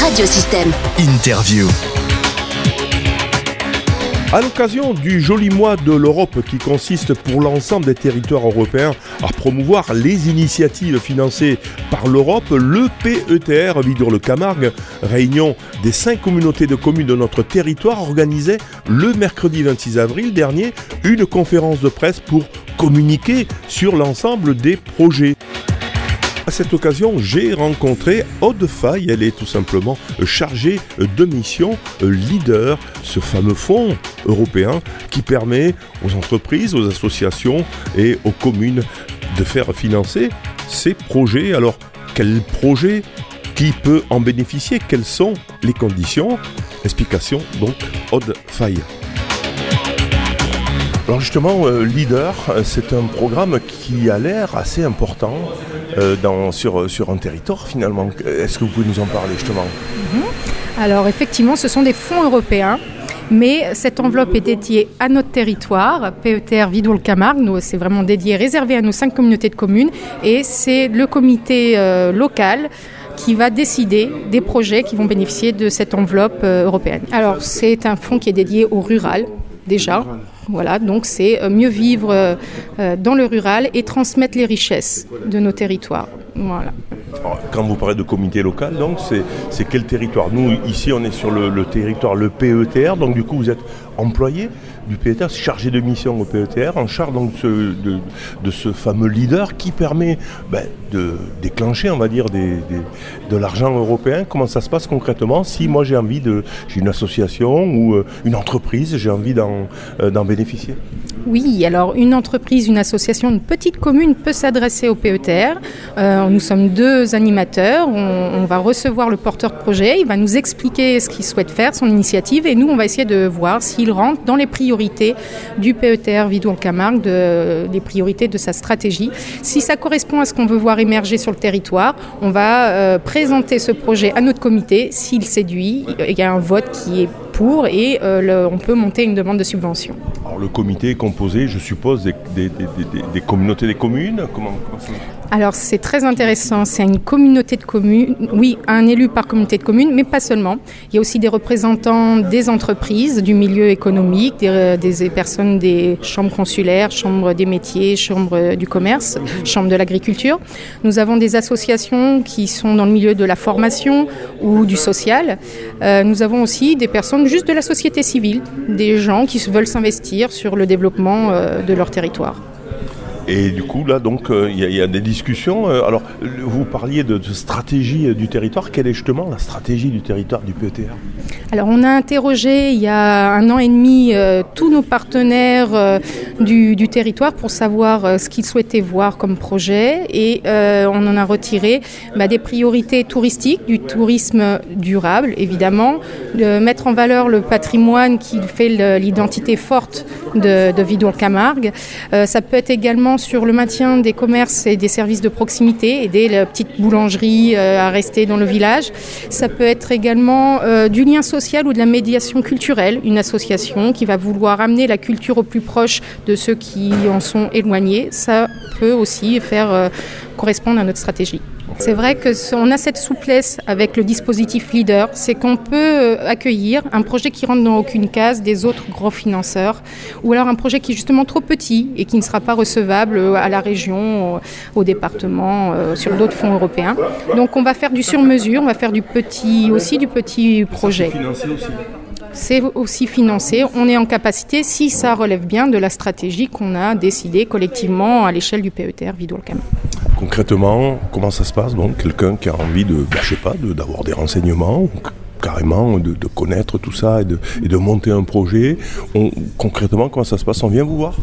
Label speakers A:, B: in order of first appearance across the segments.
A: Radiosystème.
B: Interview.
C: À l'occasion du joli mois de l'Europe qui consiste pour l'ensemble des territoires européens à promouvoir les initiatives financées par l'Europe, le PETR Vidure-le-Camargue, réunion des cinq communautés de communes de notre territoire, organisait le mercredi 26 avril dernier une conférence de presse pour communiquer sur l'ensemble des projets. Cette occasion, j'ai rencontré Aude Faye. Elle est tout simplement chargée de mission leader, ce fameux fonds européen qui permet aux entreprises, aux associations et aux communes de faire financer ces projets. Alors, quel projet Qui peut en bénéficier? Quelles sont les conditions? Explication donc Aude Faye. Alors justement, euh, Leader, euh, c'est un programme qui a l'air assez important euh, sur, un territoire finalement. Est-ce que vous pouvez nous en parler justement?
D: Alors effectivement, ce sont des fonds européens. Mais cette enveloppe est dédiée à notre territoire, PETR Vidoul-Camargue. Nous, c'est vraiment dédié, réservé à nos cinq communautés de communes. Et c'est le comité local qui va décider des projets qui vont bénéficier de cette enveloppe européenne. Alors, c'est un fonds qui est dédié au rural, déjà. Voilà, donc c'est euh, mieux vivre euh, euh, dans le rural et transmettre les richesses de nos territoires. Voilà.
C: Quand vous parlez de comité local, donc c'est quel territoire Nous, ici, on est sur le, territoire, le PETR, donc du coup, vous êtes employé du PETR, chargé de mission au PETR, en charge donc de, ce fameux leader qui permet ben, de déclencher, on va dire, de l'argent européen. Comment ça se passe concrètement Si moi j'ai envie de, j'ai une association ou euh, une entreprise, j'ai envie d'en euh, d'en bénéficier.
D: Oui, alors une entreprise, une association, une petite commune peut s'adresser au PETR. Euh, nous sommes deux animateurs. On, va recevoir le porteur de projet. Il va nous expliquer ce qu'il souhaite faire, son initiative, et nous, on va essayer de voir s'il rentre dans les priorités du PETR Vidour-Camargue, de, les priorités de sa stratégie. Si ça correspond à ce qu'on veut voir émerger sur le territoire, on va euh, présenter ce projet à notre comité. S'il séduit, il y a un vote qui est pour et euh, on peut monter une demande de subvention.
C: Le comité est composé, je suppose, des, communautés des communes. Comment,
D: Alors c'est très intéressant, c'est une communauté de communes, oui, un élu par communauté de communes, mais pas seulement. Il y a aussi des représentants des entreprises, du milieu économique, des, des personnes des chambres consulaires, chambres des métiers, chambres du commerce, chambres de l'agriculture. Nous avons des associations qui sont dans le milieu de la formation ou du social. Euh, nous avons aussi des personnes juste de la société civile, des gens qui veulent s'investir sur le développement euh, de leur territoire.
C: Et du coup, là, donc, euh, il y, a- des discussions. Euh, alors, vous parliez de, stratégie euh, du territoire. Quelle est justement la stratégie du territoire du PETR
D: Alors on a interrogé il y a un an et demi tous nos partenaires du, territoire pour savoir ce qu'ils souhaitaient voir comme projet et on en a retiré bah, des priorités touristiques, du tourisme durable évidemment, de mettre en valeur le patrimoine qui fait l'identité forte de, de Vidour-Camargue. Euh, ça peut être également sur le maintien des commerces et des services de proximité, aider la petite boulangerie euh, à rester dans le village. Ça peut être également euh, du lien social ou de la médiation culturelle, une association qui va vouloir amener la culture au plus proche de ceux qui en sont éloignés. Ça peut aussi faire euh, correspondre à notre stratégie. C'est vrai que ce- on a cette souplesse avec le dispositif leader, c'est qu'on peut euh, accueillir un projet qui rentre dans aucune case des autres grands financeurs, ou alors un projet qui est justement trop petit et qui ne sera pas recevable euh, à la région, au, au département, euh, sur d'autres fonds européens. Donc on va faire du sur-mesure, on va faire du petit aussi du petit projet. C'est aussi financé. On est en capacité, si ça relève bien de la stratégie qu'on a décidée collectivement à l'échelle du PETR Vidour-Camargue.
C: Concrètement, comment ça se passe Donc, quelqu'un qui a envie de, bah, je sais pas, de- d'avoir des renseignements, carrément de, connaître tout ça et de, monter un projet. On- concrètement, comment ça se passe On vient vous voir?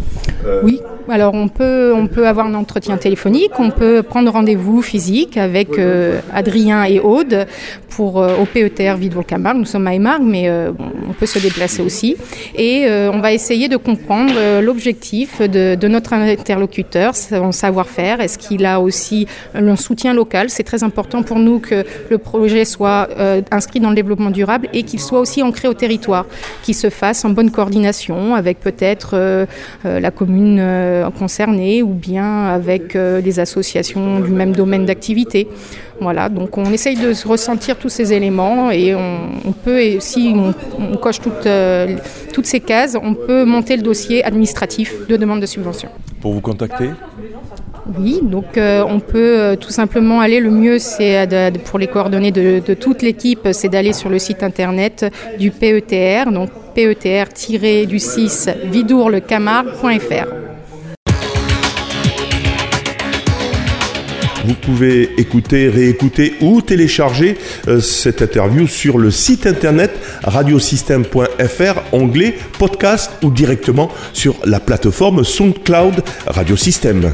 D: Oui, alors on peut, on peut avoir un entretien téléphonique, on peut prendre rendez-vous physique avec euh, Adrien et Aude pour, euh, au PETR Vidour-Camargue. Nous sommes à Aimargues, mais euh, bon, on peut se déplacer aussi. Et on va essayer de comprendre l'objectif de, de notre interlocuteur, son savoir-faire. Est-ce qu'il a aussi un soutien local? C'est très important pour nous que le projet soit inscrit dans le développement durable et qu'il soit aussi ancré au territoire, qu'il se fasse en bonne coordination avec peut-être la commune euh, concernées ou bien avec des associations du même domaine d'activité. Voilà, donc on essaye de ressentir tous ces éléments et on, peut, et si on, coche toutes, toutes ces cases, on peut monter le dossier administratif de demande de subvention.
C: Pour vous contacter
D: oui, donc euh, on peut euh, tout simplement aller, le mieux c'est pour les coordonnées de, toute l'équipe, c'est d'aller sur le site internet du PETR, donc PETR-du6 vidourlecamargue.fr.
C: Vous pouvez écouter, réécouter ou télécharger euh, cette interview sur le site internet radiosystème.fr, onglet podcast ou directement sur la plateforme SoundCloud Radiosystème.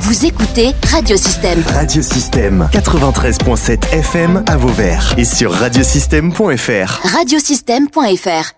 A: Vous écoutez Radiosystème.
B: Radiosystème 93.7 FM à Vauvert et sur radiosystème.fr.
A: Radiosystème.fr